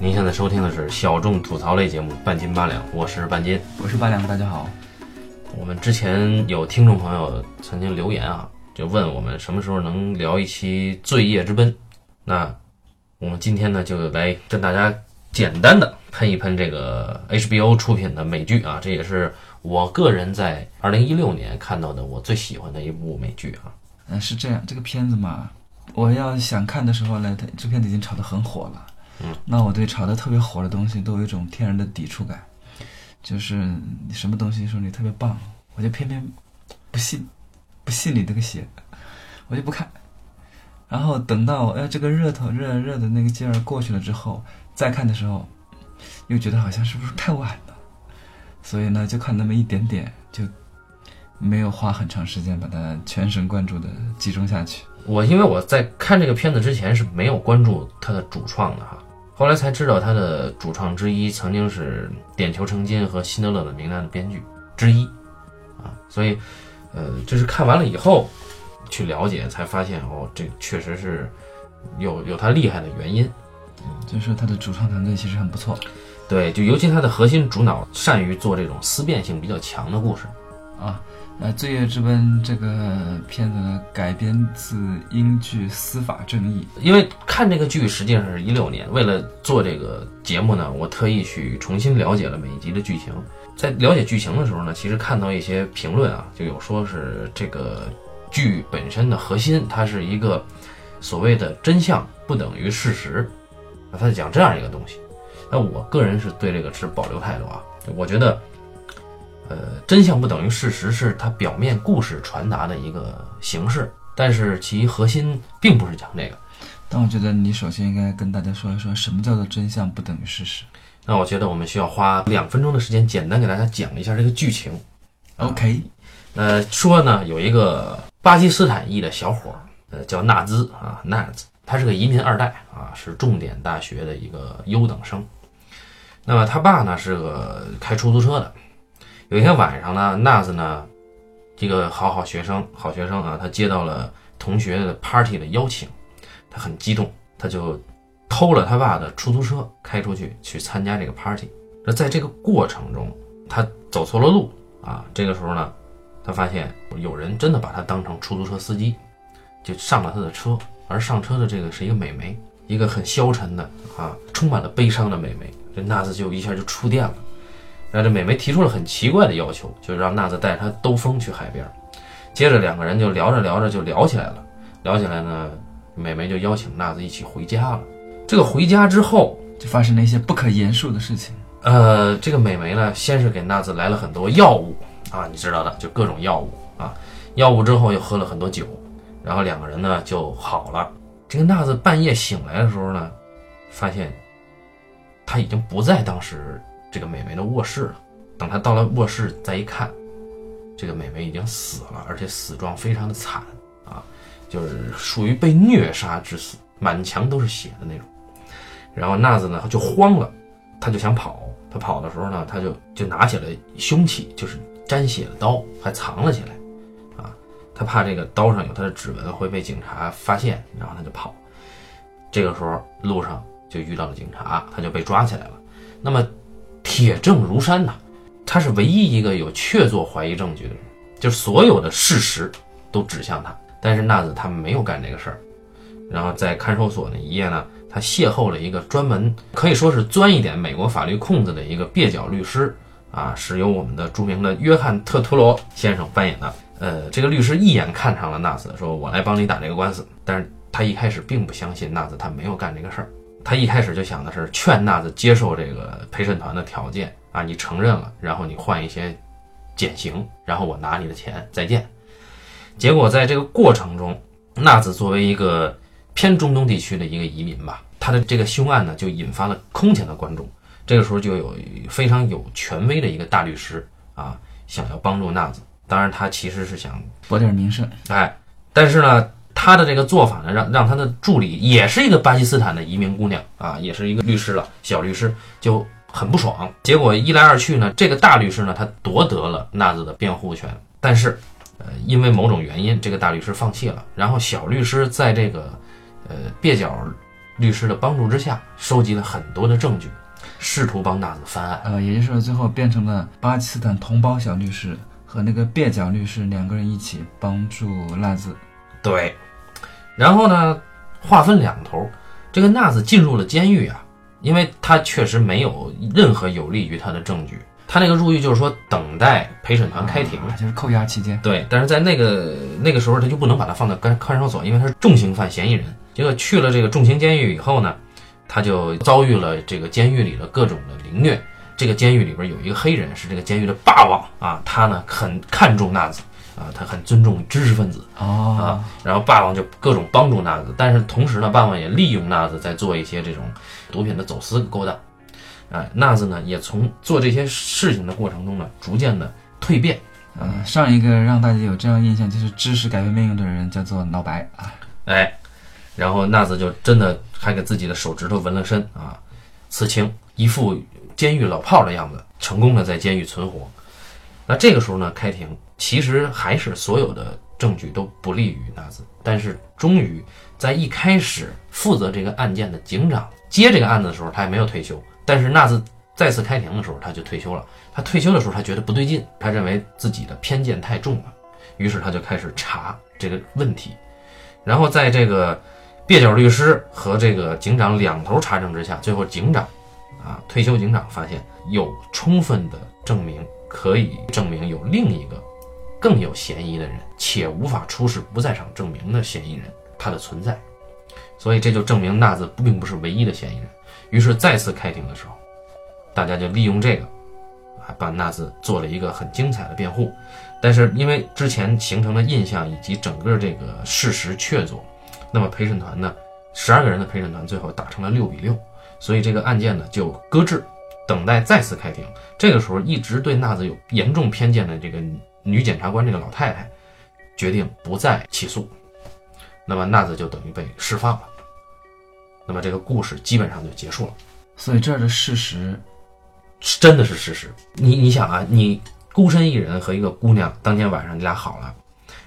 您现在收听的是小众吐槽类节目《半斤八两》，我是半斤。我是八两，大家好。我们之前有听众朋友曾经留言啊，就问我们什么时候能聊一期《罪业之奔》。那我们今天呢，就来跟大家简单的喷一喷这个 HBO 出品的美剧啊，这也是我个人在二零一六年看到的我最喜欢的一部美剧啊。嗯，是这样，这个片子嘛，我要想看的时候呢，它这片子已经炒得很火了。嗯，那我对炒得特别火的东西都有一种天然的抵触感，就是你什么东西说你特别棒，我就偏偏不信，不信你这个邪，我就不看。然后等到哎这个热头热热的那个劲儿过去了之后，再看的时候，又觉得好像是不是太晚了，所以呢就看那么一点点，就没有花很长时间把它全神贯注的集中下去。我因为我在看这个片子之前是没有关注它的主创的哈，后来才知道他的主创之一曾经是《点球成金》和《辛德勒的名单》的编剧之一啊，所以呃，就是看完了以后去了解，才发现哦，这确实是有有他厉害的原因。就是说他的主创团队其实很不错对，就尤其他的核心主脑善于做这种思辨性比较强的故事。啊。呃，《罪业之奔》这个片子呢，改编自英剧《司法正义因为看这个剧实际上是一六年，为了做这个节目呢，我特意去重新了解了每一集的剧情。在了解剧情的时候呢，其实看到一些评论啊，就有说是这个剧本身的核心，它是一个所谓的真相不等于事实，啊，他在讲这样一个东西。那我个人是对这个持保留态度啊，我觉得，呃，真相不等于事实是它表面故事传达的一个形式，但是其核心并不是讲这个。》，但我觉得你首先应该跟大家说一说什么叫做真相不等于事实。那我觉得我们需要花两分钟的时间，简单给大家讲一下这个剧情。OK，呃，说呢，有一个巴基斯坦裔的小伙儿，呃，叫纳兹啊，纳兹，他是个移民二代啊，是重点大学的一个优等生。那么他爸呢是个开出租车的。有一天晚上呢，纳兹呢，这个好好学生，好学生啊，他接到了同学的 party 的邀请，他很激动，他就偷了他爸的出租车，开出去去参加这个 party。那在这个过程中，他走错了路啊。这个时候呢，他发现有人真的把他当成出租车司机，就上了他的车。而上车的这个是一个美眉，一个很消沉的啊，充满了悲伤的美眉。这纳兹就一下就触电了。然后这美眉提出了很奇怪的要求，就是让娜子带着她兜风去海边。接着两个人就聊着聊着就聊起来了，聊起来呢，美眉就邀请娜子一起回家了。这个回家之后，就发生了一些不可言述的事情。呃，这个美眉呢，先是给娜子来了很多药物啊，你知道的，就各种药物啊。药物之后又喝了很多酒，然后两个人呢就好了。这个娜子半夜醒来的时候呢，发现她已经不在当时这个美眉的卧室了。等他到了卧室再一看，这个美眉已经死了，而且死状非常的惨啊，就是属于被虐杀致死，满墙都是血的那种。然后纳子呢就慌了。他就想跑，他跑的时候呢，他就就拿起了凶器，就是沾血的刀，还藏了起来，啊，他怕这个刀上有他的指纹会被警察发现，然后他就跑。这个时候路上就遇到了警察，他就被抓起来了。那么铁证如山呐，他是唯一一个有确凿怀疑证据的人，就是所有的事实都指向他。但是纳子他没有干这个事儿，然后在看守所那一夜呢。他邂逅了一个专门可以说是钻一点美国法律空子的一个蹩脚律师，啊，是由我们的著名的约翰特图罗先生扮演的。呃，这个律师一眼看上了纳兹，说我来帮你打这个官司。但是他一开始并不相信纳兹，他没有干这个事儿。他一开始就想的是劝纳子接受这个陪审团的条件啊，你承认了，然后你换一些减刑，然后我拿你的钱，再见。结果在这个过程中，纳子作为一个偏中东地区的一个移民吧，他的这个凶案呢，就引发了空前的关注。这个时候就有非常有权威的一个大律师啊，想要帮助纳子。当然，他其实是想博点名声。哎，但是呢，他的这个做法呢，让让他的助理也是一个巴基斯坦的移民姑娘啊，也是一个律师了，小律师就很不爽。结果一来二去呢，这个大律师呢，他夺得了纳子的辩护权，但是呃，因为某种原因，这个大律师放弃了。然后小律师在这个呃蹩脚律师的帮助之下，收集了很多的证据，试图帮纳子翻案。呃，也就是说，最后变成了巴基斯坦同胞小律师和那个蹩脚律师两个人一起帮助纳子。对，然后呢，话分两头，这个纳子进入了监狱啊，因为他确实没有任何有利于他的证据。他那个入狱就是说等待陪审团开庭，啊就是扣押期间。对，但是在那个那个时候，他就不能把他放到看看守所，因为他是重刑犯嫌疑人。结果去了这个重刑监狱以后呢，他就遭遇了这个监狱里的各种的凌虐。这个监狱里边有一个黑人是这个监狱的霸王啊，他呢很看重纳兹啊，他很尊重知识分子哦啊，然后霸王就各种帮助纳子，但是同时呢，霸王也利用纳子在做一些这种毒品的走私勾当。哎，纳子呢也从做这些事情的过程中呢，逐渐的蜕变。呃，上一个让大家有这样印象就是知识改变命运的人叫做老白啊。哎，然后纳子就真的还给自己的手指头纹了身啊，刺青，一副监狱老炮的样子，成功的在监狱存活。那这个时候呢，开庭其实还是所有的证据都不利于纳兹，但是终于在一开始负责这个案件的警长接这个案子的时候，他还没有退休，但是纳兹再次开庭的时候他就退休了。他退休的时候，他觉得不对劲，他认为自己的偏见太重了，于是他就开始查这个问题。然后在这个蹩脚律师和这个警长两头查证之下，最后警长啊退休警长发现有充分的证明可以证明有另一个更有嫌疑的人，且无法出示不在场证明的嫌疑人他的存在，所以这就证明纳兹并不是唯一的嫌疑人。于是再次开庭的时候，大家就利用这个，啊，把纳兹做了一个很精彩的辩护。但是因为之前形成的印象以及整个这个事实确凿，那么陪审团呢，十二个人的陪审团最后打成了六比六，所以这个案件呢就搁置，等待再次开庭。这个时候一直对纳兹有严重偏见的这个女检察官这个老太太，决定不再起诉，那么娜子就等于被释放了。那么这个故事基本上就结束了。所以这儿的事实，是真的是事实。你你想啊，你孤身一人和一个姑娘，当天晚上你俩好了，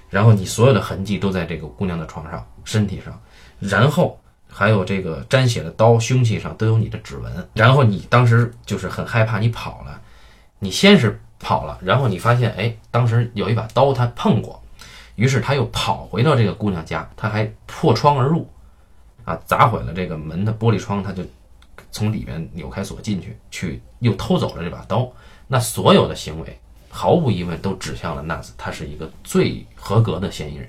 然后你所有的痕迹都在这个姑娘的床上、身体上，然后还有这个沾血的刀、凶器上都有你的指纹，然后你当时就是很害怕，你跑了，你先是跑了，然后你发现，哎，当时有一把刀他碰过，于是他又跑回到这个姑娘家，他还破窗而入，啊，砸毁了这个门的玻璃窗，他就从里面扭开锁进去，去又偷走了这把刀。那所有的行为，毫无疑问都指向了纳兹，他是一个最合格的嫌疑人。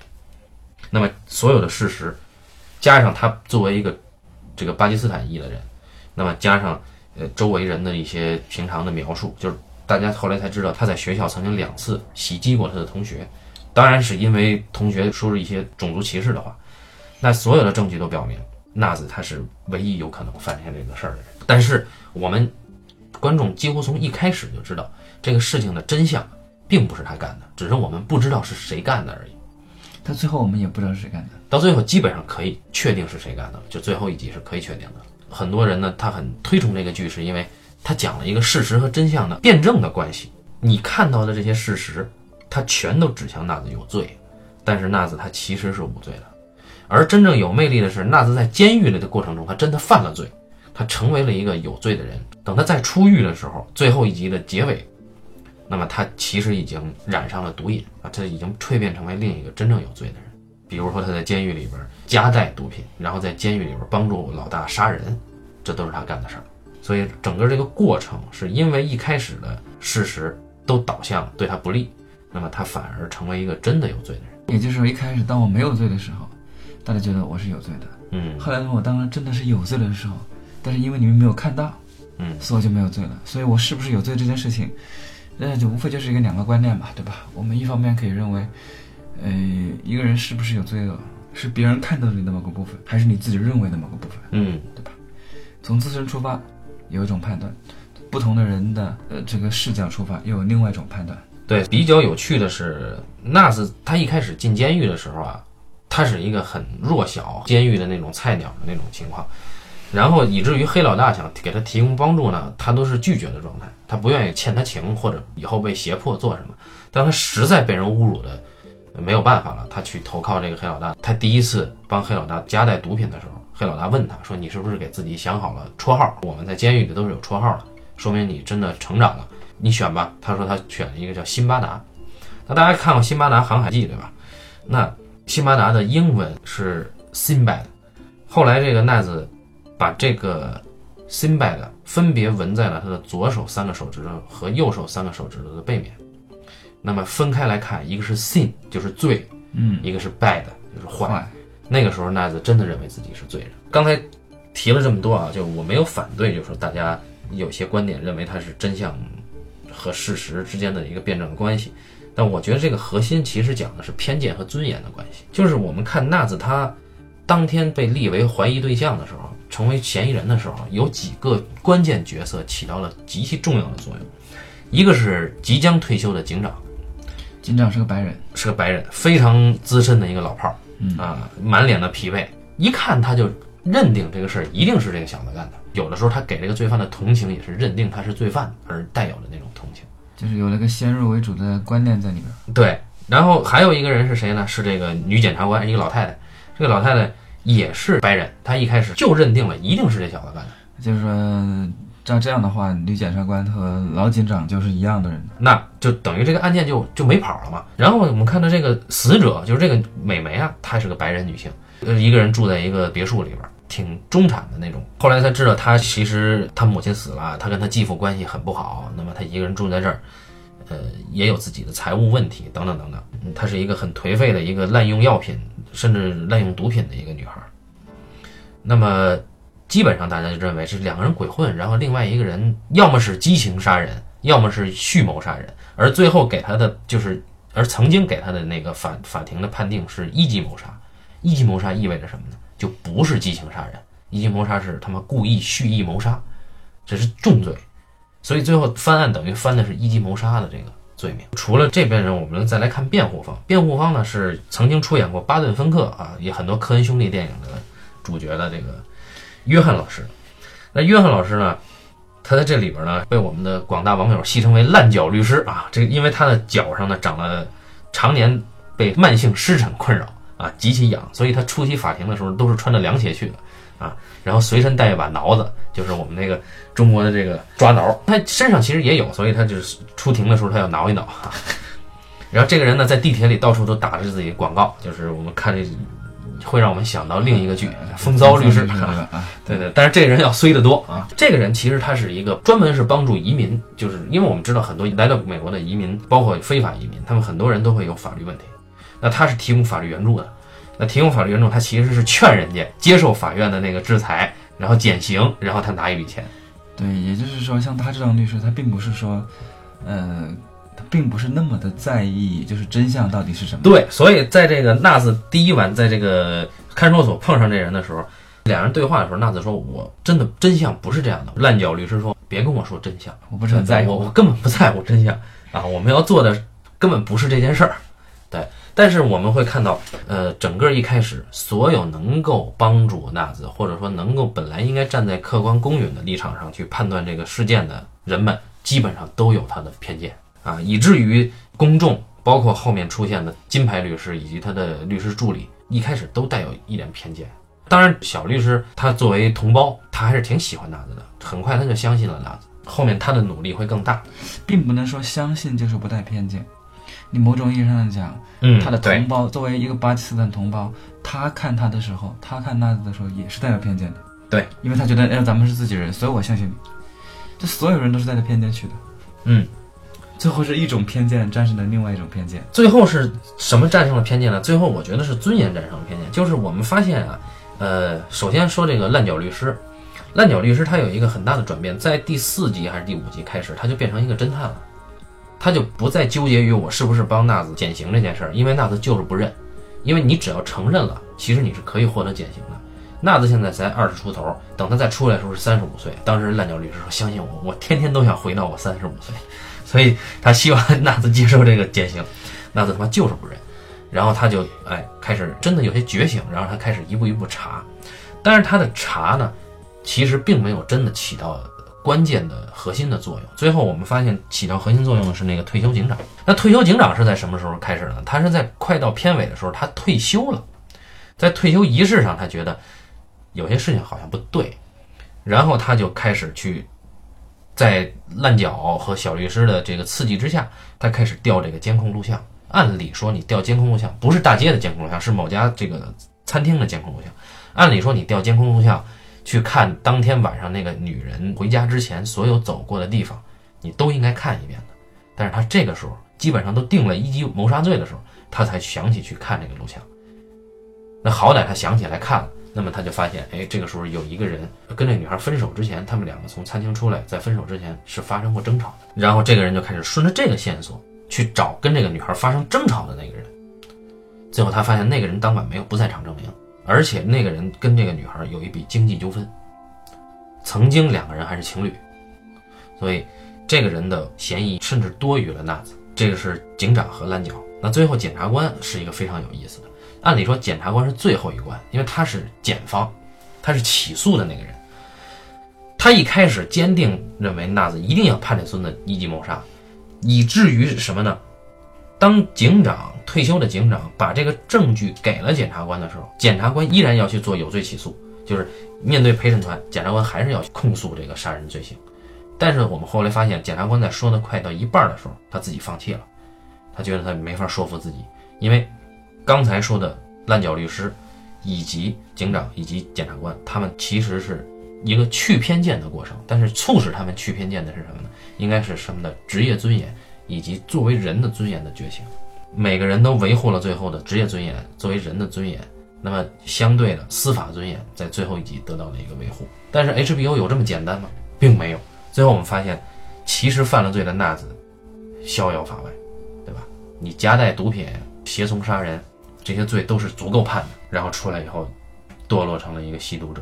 那么所有的事实，加上他作为一个这个巴基斯坦裔的人，那么加上呃周围人的一些平常的描述，就是大家后来才知道他在学校曾经两次袭击过他的同学，当然是因为同学说了一些种族歧视的话。那所有的证据都表明，纳子他是唯一有可能犯下这个事儿的人。但是我们观众几乎从一开始就知道，这个事情的真相并不是他干的，只是我们不知道是谁干的而已。到最后我们也不知道是谁干的。到最后基本上可以确定是谁干的了，就最后一集是可以确定的。很多人呢，他很推崇这个剧，是因为他讲了一个事实和真相的辩证的关系。你看到的这些事实，它全都指向纳兹有罪，但是纳兹他其实是无罪的。而真正有魅力的是，纳兹在监狱里的过程中，他真的犯了罪，他成为了一个有罪的人。等他再出狱的时候，最后一集的结尾，那么他其实已经染上了毒瘾啊，他已经蜕变成为另一个真正有罪的人。比如说他在监狱里边夹带毒品，然后在监狱里边帮助老大杀人，这都是他干的事儿。所以整个这个过程是因为一开始的事实都导向对他不利，那么他反而成为一个真的有罪的人。也就是说，一开始当我没有罪的时候，大家觉得我是有罪的。嗯后来呢，我当然真的是有罪的时候，但是因为你们没有看到，嗯，所以我就没有罪了。所以我是不是有罪这件事情，那就无非就是一个两个观念嘛，对吧？我们一方面可以认为，呃，一个人是不是有罪恶，是别人看到你的某个部分，还是你自己认为的某个部分，嗯对吧？从自身出发有一种判断，不同的人的呃这个视角出发又有另外一种判断。对，比较有趣的是，纳斯他一开始进监狱的时候啊，他是一个很弱小、监狱的那种菜鸟的那种情况，然后以至于黑老大想给他提供帮助呢，他都是拒绝的状态，他不愿意欠他情，或者以后被胁迫做什么。当他实在被人侮辱的没有办法了，他去投靠这个黑老大。他第一次帮黑老大夹带毒品的时候，黑老大问他说：“你是不是给自己想好了绰号？我们在监狱里都是有绰号的，说明你真的成长了。你选吧。”他说他选了一个叫辛巴达。那大家看过《辛巴达航海记》对吧？那辛巴达的英文是 Sinbad，后来这个奈子把这个 Sinbad 分别纹在了他的左手三个手指头和右手三个手指头的背面。那么分开来看，一个是 sin 就是罪，嗯，一个是 bad 就是坏。坏，那个时候奈子真的认为自己是罪人。刚才提了这么多啊，就我没有反对，就是说大家有些观点认为它是真相和事实之间的一个辩证关系，但我觉得这个核心其实讲的是偏见和尊严的关系。就是我们看纳子他当天被立为怀疑对象的时候，成为嫌疑人的时候，有几个关键角色起到了极其重要的作用。一个是即将退休的警长，警长是个白人，是个白人，非常资深的一个老炮儿，嗯啊，满脸的疲惫，一看他就认定这个事儿一定是这个小子干的。有的时候他给这个罪犯的同情也是认定他是罪犯而带有的那种同情。就是有了个先入为主的观念在里边。对，然后还有一个人是谁呢？是这个女检察官，一个老太太。这个老太太也是白人，她一开始就认定了一定是这小子干的。就是说，照这样的话，女检察官和老警长就是一样的人。那就等于这个案件就就没跑了嘛。然后我们看到这个死者就是这个美眉啊，她是个白人女性，呃，一个人住在一个别墅里边，挺中产的那种。后来才知道，她其实她母亲死了，她跟她继父关系很不好，那么她一个人住在这儿，呃，也有自己的财务问题等等等等。她是一个很颓废的一个滥用药品甚至滥用毒品的一个女孩。那么基本上大家就认为是两个人鬼混，然后另外一个人要么是激情杀人，要么是蓄谋杀人，而最后给他的就是，而曾经给他的那个法法庭的判定是一级谋杀。一级谋杀意味着什么呢？就不是激情杀人，一级谋杀是他妈故意蓄意谋杀，这是重罪。所以最后翻案等于翻的是一级谋杀的这个罪名。除了这边人，我们再来看辩护方。辩护方呢是曾经出演过《巴顿·芬克》啊，也很多科恩兄弟电影的主角的这个约翰老师。那约翰老师呢，他在这里边呢被我们的广大网友戏称为“烂脚律师”啊，这因为他的脚上呢长了常年被慢性湿疹困扰啊，极其痒，所以他出席法庭的时候都是穿着凉鞋去的啊，然后随身带一把挠子，就是我们那个中国的这个抓挠，他身上其实也有，所以他就是出庭的时候他要挠一挠啊。然后这个人呢，在地铁里到处都打着自己广告，就是我们看这会让我们想到另一个剧《风骚律师》对对对，但是这个人要衰得多啊！这个人其实他是一个专门是帮助移民，就是因为我们知道很多来到美国的移民，包括非法移民，他们很多人都会有法律问题，那他是提供法律援助的。那提供法律援助，他其实是劝人家接受法院的那个制裁，然后减刑，然后他拿一笔钱。对，也就是说，像他这样律师，他并不是说，呃，他并不是那么的在意，就是真相到底是什么。对，所以在这个纳子第一晚在这个看守所碰上这人的时候，两人对话的时候，纳子说：“我真的真相不是这样的。”烂脚律师说：“别跟我说真相，我不是很在乎我我根本不在乎真相啊！我们要做的根本不是这件事儿。”对，但是我们会看到，呃，整个一开始，所有能够帮助纳子，或者说能够本来应该站在客观公允的立场上去判断这个事件的人们，基本上都有他的偏见啊，以至于公众，包括后面出现的金牌律师以及他的律师助理，一开始都带有一点偏见。当然，小律师他作为同胞，他还是挺喜欢纳子的，很快他就相信了纳子，后面他的努力会更大。并不能说相信就是不带偏见。你某种意义上讲，嗯他的同胞作为一个巴基斯坦同胞，他看他的时候，他看纳子的时候也是带有偏见的。对，因为他觉得，哎，咱们是自己人，所以我相信你。这所有人都是带着偏见去的。嗯，最后是一种偏见战胜了另外一种偏见。最后是什么战胜了偏见呢？最后我觉得是尊严战胜了偏见。就是我们发现啊，呃，首先说这个烂脚律师，烂脚律师他有一个很大的转变，在第四集还是第五集开始，他就变成一个侦探了，他就不再纠结于我是不是帮纳子减刑这件事儿，因为纳子就是不认，因为你只要承认了，其实你是可以获得减刑的。纳子现在才二十出头，等他再出来的时候是三十五岁。当时烂脚律师说：“相信我，我天天都想回到我三十五岁。”所以他希望 纳兹接受这个减刑，纳兹他妈就是不认，然后他就哎开始真的有些觉醒，然后他开始一步一步查，但是他的查呢，其实并没有真的起到关键的核心的作用。最后我们发现起到核心作用的是那个退休警长。那退休警长是在什么时候开始呢？他是在快到片尾的时候，他退休了，在退休仪式上，他觉得有些事情好像不对，然后他就开始去在烂脚和小律师的这个刺激之下，他开始调这个监控录像。按理说，你调监控录像不是大街的监控录像，是某家这个餐厅的监控录像。按理说，你调监控录像去看当天晚上那个女人回家之前所有走过的地方，你都应该看一遍的。但是他这个时候基本上都定了一级谋杀罪的时候，他才想起去看这个录像。那好歹他想起来看了，那么他就发现，哎，这个时候有一个人跟这女孩分手之前，他们两个从餐厅出来，在分手之前是发生过争吵的。然后这个人就开始顺着这个线索去找跟这个女孩发生争吵的那个人。最后他发现那个人当晚没有不在场证明，而且那个人跟这个女孩有一笔经济纠纷，曾经两个人还是情侣，所以这个人的嫌疑甚至多于了娜子。这个是警长和蓝角。那最后检察官是一个非常有意思的。按理说，检察官是最后一关，因为他是检方，他是起诉的那个人。他一开始坚定认为娜子一定要判这孙子一级谋杀，以至于什么呢？当警长退休的警长把这个证据给了检察官的时候，检察官依然要去做有罪起诉，就是面对陪审团，检察官还是要控诉这个杀人罪行。但是我们后来发现，检察官在说的快到一半的时候，他自己放弃了，他觉得他没法说服自己，因为。刚才说的烂脚律师，以及警长以及检察官，他们其实是一个去偏见的过程。但是促使他们去偏见的是什么呢？应该是什么的职业尊严以及作为人的尊严的觉醒。每个人都维护了最后的职业尊严，作为人的尊严。那么相对的司法尊严在最后一集得到了一个维护。但是 HBO 有这么简单吗？并没有。最后我们发现，其实犯了罪的纳子逍遥法外，对吧？你夹带毒品，胁从杀人。这些罪都是足够判的，然后出来以后，堕落成了一个吸毒者。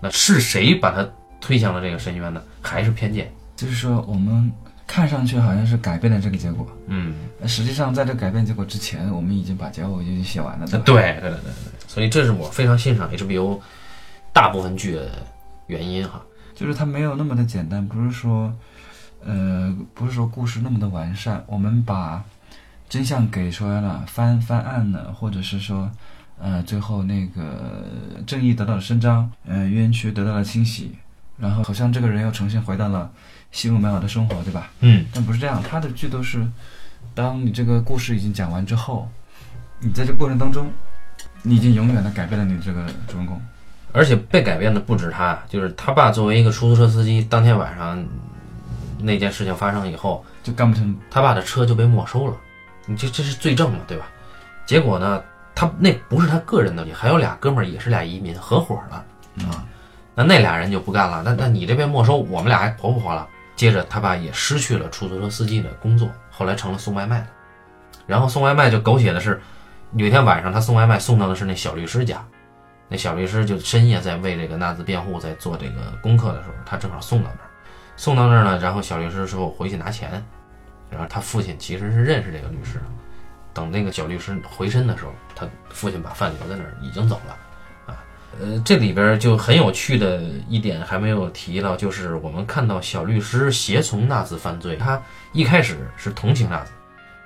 那是谁把他推向了这个深渊呢？还是偏见？就是说，我们看上去好像是改变了这个结果，嗯，实际上在这改变结果之前，我们已经把结果已经写完了。对对对对对。所以这是我非常欣赏 HBO 大部分剧的原因哈，就是它没有那么的简单，不是说，呃，不是说故事那么的完善，我们把。真相给出来了，翻翻案了，或者是说，呃，最后那个正义得到了伸张，呃，冤屈得到了清洗，然后好像这个人又重新回到了幸福美好的生活，对吧？嗯。但不是这样，他的剧都是，当你这个故事已经讲完之后，你在这过程当中，你已经永远的改变了你这个主人公，而且被改变的不止他，就是他爸作为一个出租车司机，当天晚上那件事情发生以后，就干不成，他爸的车就被没收了。你这这是罪证嘛，对吧？结果呢，他那不是他个人的，你还有俩哥们儿也是俩移民合伙的啊。那那俩人就不干了，那那你这边没收，我们俩还活不活了？接着他爸也失去了出租车司机的工作，后来成了送外卖的。然后送外卖就狗血的是，有一天晚上他送外卖送到的是那小律师家，那小律师就深夜在为这个纳兹辩护，在做这个功课的时候，他正好送到那儿，送到那儿呢，然后小律师说回去拿钱。然后他父亲其实是认识这个律师的，等那个小律师回身的时候，他父亲把饭留在那儿，已经走了，啊，呃，这里边就很有趣的一点还没有提到，就是我们看到小律师协从纳兹犯罪，他一开始是同情纳兹，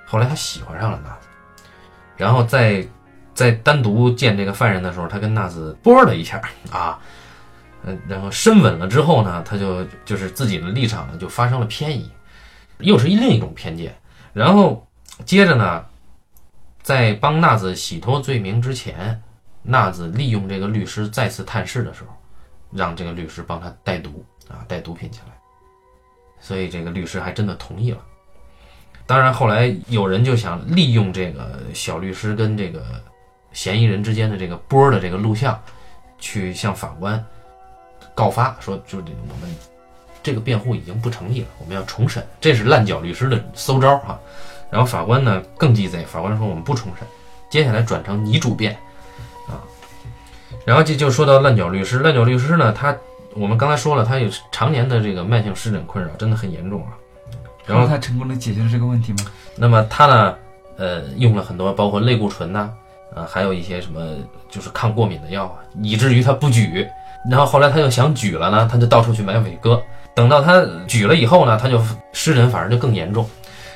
后来他喜欢上了纳兹，然后在在单独见这个犯人的时候，他跟纳兹啵了一下啊，嗯，然后深吻了之后呢，他就就是自己的立场呢就发生了偏移。又是另一种偏见，然后接着呢，在帮纳子洗脱罪名之前，纳子利用这个律师再次探视的时候，让这个律师帮他带毒啊，带毒品进来，所以这个律师还真的同意了。当然后来有人就想利用这个小律师跟这个嫌疑人之间的这个波的这个录像，去向法官告发说，就是我们。这个辩护已经不成立了，我们要重审。这是烂脚律师的馊招哈。然后法官呢更鸡贼，法官说我们不重审，接下来转成你主辩啊。然后这就说到烂脚律师，烂脚律师呢，他我们刚才说了，他有常年的这个慢性湿疹困扰，真的很严重啊。然后他成功的解决了这个问题吗？那么他呢，呃，用了很多包括类固醇呐，啊，还有一些什么就是抗过敏的药啊，以至于他不举。然后后来他又想举了呢，他就到处去买伟哥。等到他举了以后呢，他就湿疹反而就更严重。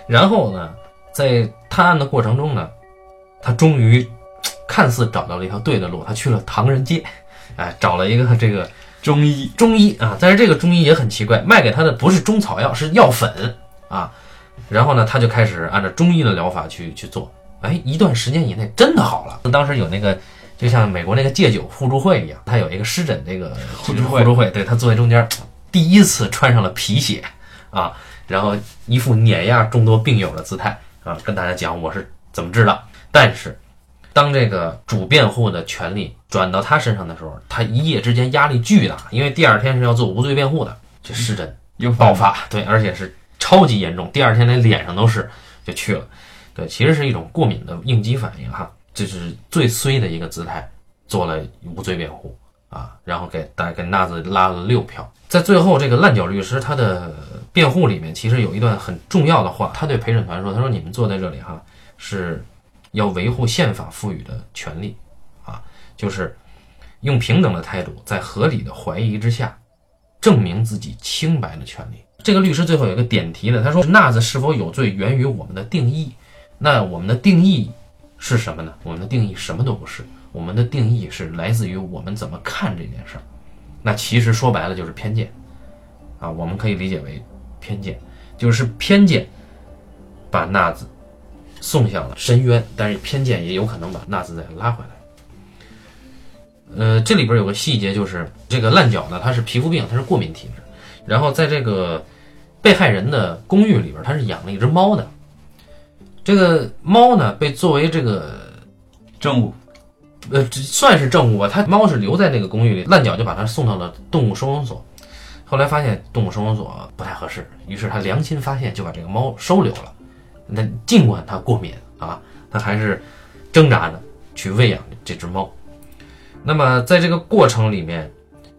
然后呢，在探案的过程中呢，他终于看似找到了一条对的路。他去了唐人街，哎，找了一个这个中医中医啊，但是这个中医也很奇怪，卖给他的不是中草药，是药粉啊。然后呢，他就开始按照中医的疗法去去做，哎，一段时间以内真的好了。当时有那个，就像美国那个戒酒互助会一样，他有一个湿疹这个互助会互助会，对他坐在中间，第一次穿上了皮鞋啊，然后一副碾压众多病友的姿态啊，跟大家讲我是怎么治的。但是，当这个主辩护的权利转到他身上的时候，他一夜之间压力巨大，因为第二天是要做无罪辩护的，这失真又爆发，对，而且是超级严重，第二天连脸上都是就去了，对，其实是一种过敏的应激反应哈，这是最衰的一个姿态，做了无罪辩护啊，然后给大给纳子拉了六票，在最后这个烂脚律师他的辩护里面，其实有一段很重要的话，他对陪审团说，他说你们坐在这里哈是。要维护宪法赋予的权利，啊，就是用平等的态度，在合理的怀疑之下，证明自己清白的权利。这个律师最后有一个点题的，他说：“纳子是否有罪，源于我们的定义。那我们的定义是什么呢？我们的定义什么都不是，我们的定义是来自于我们怎么看这件事儿。那其实说白了就是偏见，啊，我们可以理解为偏见，就是偏见把纳子。”送向了深渊，但是偏见也有可能把纳兹再拉回来。呃，这里边有个细节，就是这个烂脚呢，它是皮肤病，它是过敏体质。然后在这个被害人的公寓里边，他是养了一只猫的。这个猫呢，被作为这个证物，呃，算是证物吧。他猫是留在那个公寓里，烂脚就把它送到了动物收容所。后来发现动物收容所不太合适，于是他良心发现，就把这个猫收留了。那尽管他过敏啊，他还是挣扎着去喂养这只猫。那么在这个过程里面，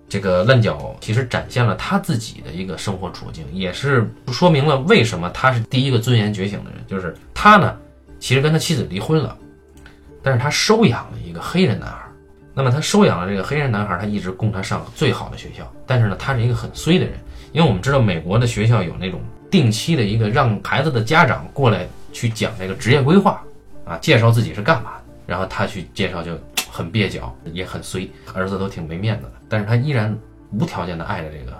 这个烂脚其实展现了他自己的一个生活处境，也是说明了为什么他是第一个尊严觉醒的人。就是他呢，其实跟他妻子离婚了，但是他收养了一个黑人男孩。那么他收养了这个黑人男孩，他一直供他上最好的学校。但是呢，他是一个很衰的人，因为我们知道美国的学校有那种。定期的一个让孩子的家长过来去讲这个职业规划，啊，介绍自己是干嘛的，然后他去介绍就很蹩脚，也很衰，儿子都挺没面子的，但是他依然无条件的爱着这个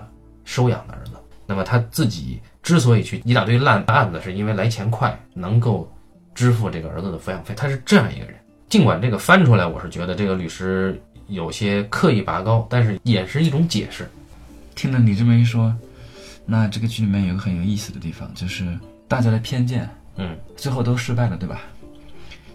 收养的儿子。那么他自己之所以去一大堆烂案子，是因为来钱快，能够支付这个儿子的抚养费。他是这样一个人。尽管这个翻出来，我是觉得这个律师有些刻意拔高，但是也是一种解释。听了你这么一说。那这个剧里面有个很有意思的地方，就是大家的偏见，嗯，最后都失败了，对吧？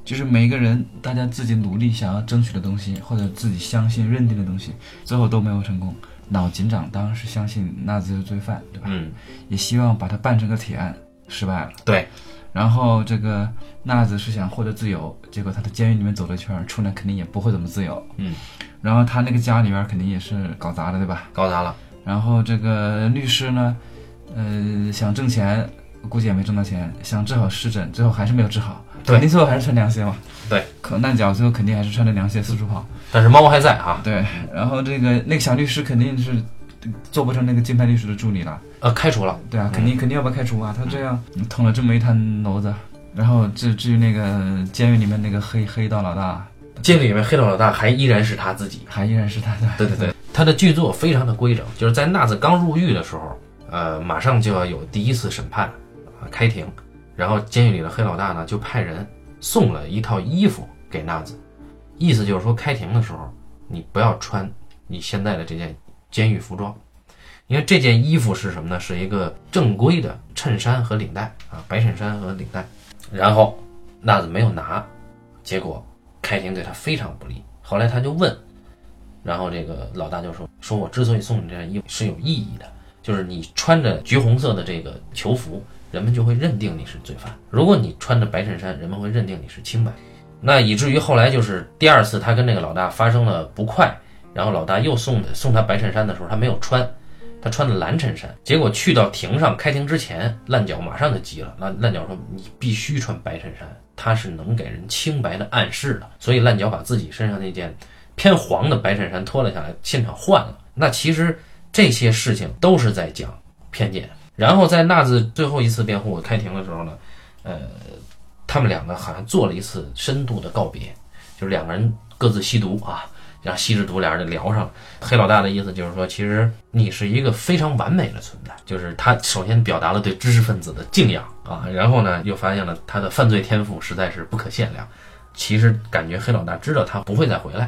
就是每个人，大家自己努力想要争取的东西，或者自己相信认定的东西，最后都没有成功。脑警长当然是相信纳兹是罪犯，对吧？嗯，也希望把他办成个铁案，失败了。对。然后这个娜子是想获得自由，结果他在监狱里面走了一圈，出来肯定也不会怎么自由。嗯。然后他那个家里边肯定也是搞砸了，对吧？搞砸了。然后这个律师呢，呃，想挣钱，估计也没挣到钱。想治好湿疹，最后还是没有治好。肯定最后还是穿凉鞋嘛。对，可烂脚最后肯定还是穿着凉鞋四处跑。但是猫还在啊。对，然后这个那个小律师肯定是做不成那个金牌律师的助理了。呃，开除了。对啊，肯定肯定要被开除啊！他这样捅了这么一滩娄子。然后至至于那个监狱里面那个黑黑道老大，监狱里面黑道老大还依然是他自己，还依然是他的。对对对。他的剧作非常的规整，就是在纳子刚入狱的时候，呃，马上就要有第一次审判，啊，开庭，然后监狱里的黑老大呢就派人送了一套衣服给纳子，意思就是说开庭的时候你不要穿你现在的这件监狱服装，因为这件衣服是什么呢？是一个正规的衬衫和领带啊，白衬衫和领带，然后纳子没有拿，结果开庭对他非常不利，后来他就问。然后这个老大就说：“说我之所以送你这件衣服是有意义的，就是你穿着橘红色的这个囚服，人们就会认定你是罪犯；如果你穿着白衬衫，人们会认定你是清白。那以至于后来就是第二次他跟那个老大发生了不快，然后老大又送送他白衬衫的时候，他没有穿，他穿的蓝衬衫。结果去到庭上开庭之前，烂脚马上就急了。烂烂脚说：你必须穿白衬衫，它是能给人清白的暗示的。所以烂脚把自己身上那件。”偏黄的白衬衫脱了下来，现场换了。那其实这些事情都是在讲偏见。然后在纳子最后一次辩护开庭的时候呢，呃，他们两个好像做了一次深度的告别，就是两个人各自吸毒啊，然后细致读俩人就聊上了。黑老大的意思就是说，其实你是一个非常完美的存在，就是他首先表达了对知识分子的敬仰啊，然后呢又发现了他的犯罪天赋实在是不可限量。其实感觉黑老大知道他不会再回来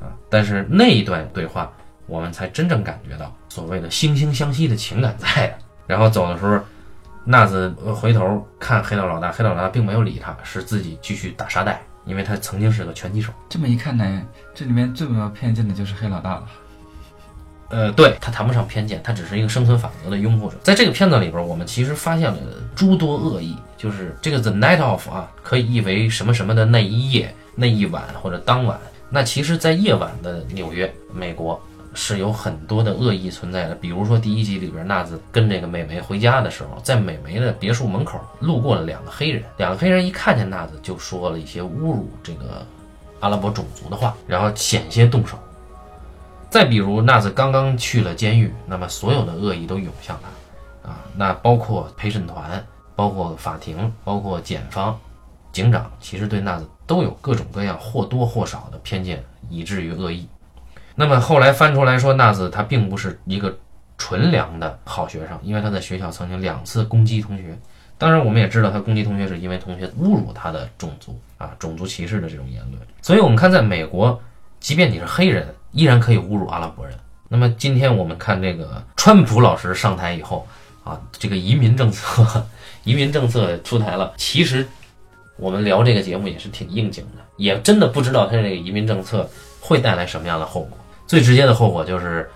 啊，但是那一段对话，我们才真正感觉到所谓的惺惺相惜的情感在的。然后走的时候。纳子回头看黑道老大，黑道老大并没有理他，是自己继续打沙袋，因为他曾经是个拳击手。这么一看呢，这里面最没有偏见的就是黑老大了。呃，对他谈不上偏见，他只是一个生存法则的拥护者。在这个片子里边，我们其实发现了诸多恶意，就是这个 The Night of 啊，可以译为什么什么的那一夜、那一晚或者当晚。那其实，在夜晚的纽约，美国。是有很多的恶意存在的，比如说第一集里边，娜子跟这个美眉回家的时候，在美眉的别墅门口路过了两个黑人，两个黑人一看见娜子就说了一些侮辱这个阿拉伯种族的话，然后险些动手。再比如娜子刚刚去了监狱，那么所有的恶意都涌向他啊，那包括陪审团、包括法庭、包括检方、警长，其实对娜子都有各种各样或多或少的偏见，以至于恶意。那么后来翻出来说，纳子他并不是一个纯良的好学生，因为他在学校曾经两次攻击同学。当然，我们也知道他攻击同学是因为同学侮辱他的种族啊，种族歧视的这种言论。所以，我们看在美国，即便你是黑人，依然可以侮辱阿拉伯人。那么今天我们看这个川普老师上台以后啊，这个移民政策，移民政策出台了，其实我们聊这个节目也是挺应景的，也真的不知道他这个移民政策会带来什么样的后果。最直接的后果就是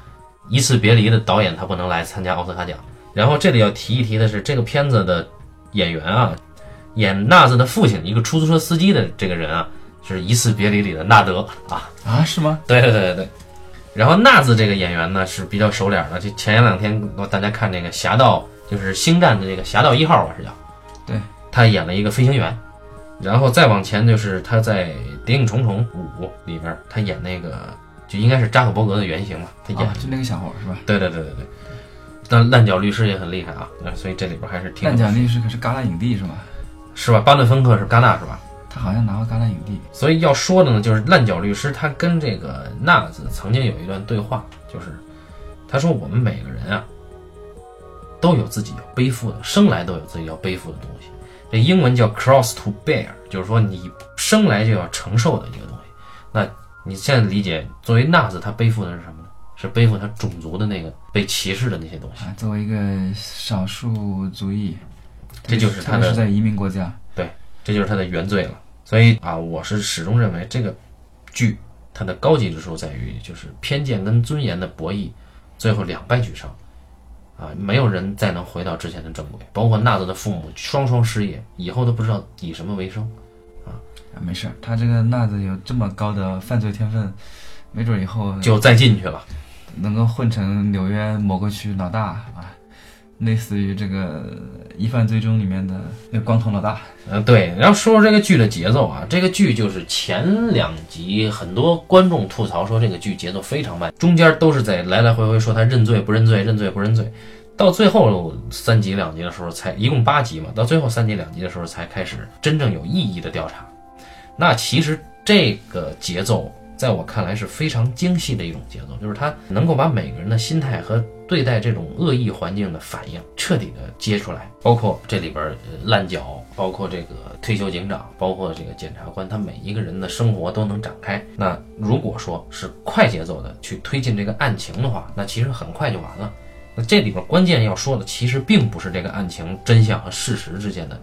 一次别离的导演他不能来参加奥斯卡奖。然后这里要提一提的是，这个片子的演员啊，演纳子的父亲，一个出租车司机的这个人啊，是一次别离里的纳德啊啊是吗？对对对对对。然后纳子这个演员呢是比较熟脸的，就前两天大家看那个《侠盗》，就是星战的这个《侠盗一号》吧是叫，对他演了一个飞行员。然后再往前就是他在《谍影重重五》里边，他演那个。就应该是扎克伯格的原型嘛，他演就那个小伙是吧？对对对对对。那烂脚律师也很厉害啊，所以这里边还是挺。烂脚律师可是戛纳影帝是吧？是吧？巴顿芬克是戛纳是吧？他好像拿过戛纳影帝。所以要说的呢，就是烂脚律师他跟这个纳子曾经有一段对话，就是他说我们每个人啊都有自己要背负的，生来都有自己要背负的东西。这英文叫 cross to bear，就是说你生来就要承受的一个东西。那。你现在理解，作为纳子，他背负的是什么呢？是背负他种族的那个被歧视的那些东西。作为一个少数族裔，这就是他的是在移民国家，对，这就是他的原罪了。所以啊，我是始终认为这个剧它的高级之处在于，就是偏见跟尊严的博弈，最后两败俱伤啊，没有人再能回到之前的正轨，包括纳子的父母双双失业，以后都不知道以什么为生。没事，他这个娜子有这么高的犯罪天分，没准以后就再进去了，能够混成纽约某个区老大啊，类似于这个《疑犯追踪》里面的那光头老大。嗯，对。然后说说这个剧的节奏啊，这个剧就是前两集很多观众吐槽说这个剧节奏非常慢，中间都是在来来回回说他认罪不认罪，认罪不认罪，到最后三集两集的时候才一共八集嘛，到最后三集两集的时候才开始真正有意义的调查。那其实这个节奏，在我看来是非常精细的一种节奏，就是它能够把每个人的心态和对待这种恶意环境的反应彻底的接出来，包括这里边烂脚，包括这个退休警长，包括这个检察官，他每一个人的生活都能展开。那如果说是快节奏的去推进这个案情的话，那其实很快就完了。那这里边关键要说的，其实并不是这个案情真相和事实之间的。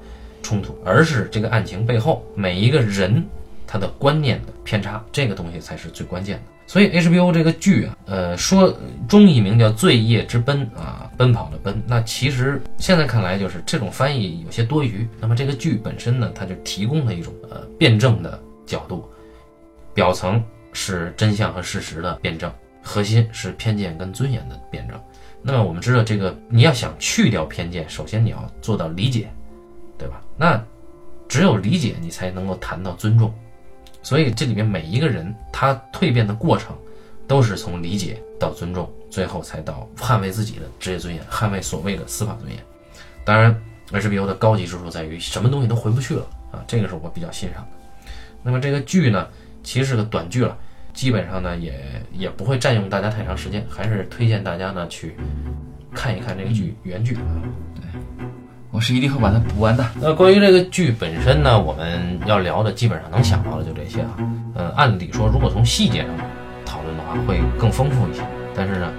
冲突，而是这个案情背后每一个人他的观念的偏差，这个东西才是最关键的。所以 HBO 这个剧啊，呃，说中译名叫《罪业之奔》啊，奔跑的奔。那其实现在看来，就是这种翻译有些多余。那么这个剧本身呢，它就提供了一种呃辩证的角度，表层是真相和事实的辩证，核心是偏见跟尊严的辩证。那么我们知道，这个你要想去掉偏见，首先你要做到理解。那只有理解，你才能够谈到尊重。所以这里面每一个人他蜕变的过程，都是从理解到尊重，最后才到捍卫自己的职业尊严，捍卫所谓的司法尊严。当然，HBO 的高级之处在于什么东西都回不去了啊，这个是我比较欣赏的。那么这个剧呢，其实是个短剧了，基本上呢也也不会占用大家太长时间，还是推荐大家呢去看一看这个剧原剧啊。对我是一定会把它补完的。那关于这个剧本身呢，我们要聊的基本上能想到的就这些啊。嗯，按理说如果从细节上讨论的话，会更丰富一些。但是呢，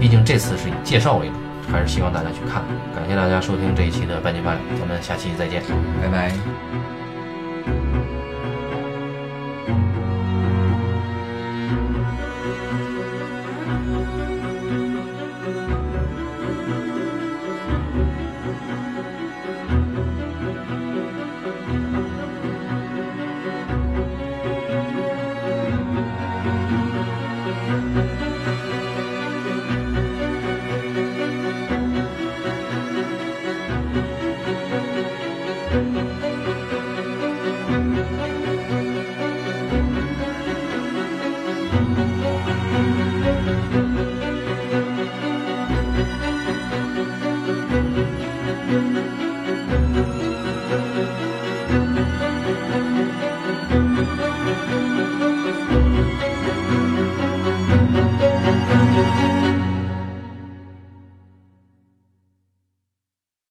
毕竟这次是以介绍为主，还是希望大家去看。感谢大家收听这一期的半斤八两，咱们下期再见。拜拜。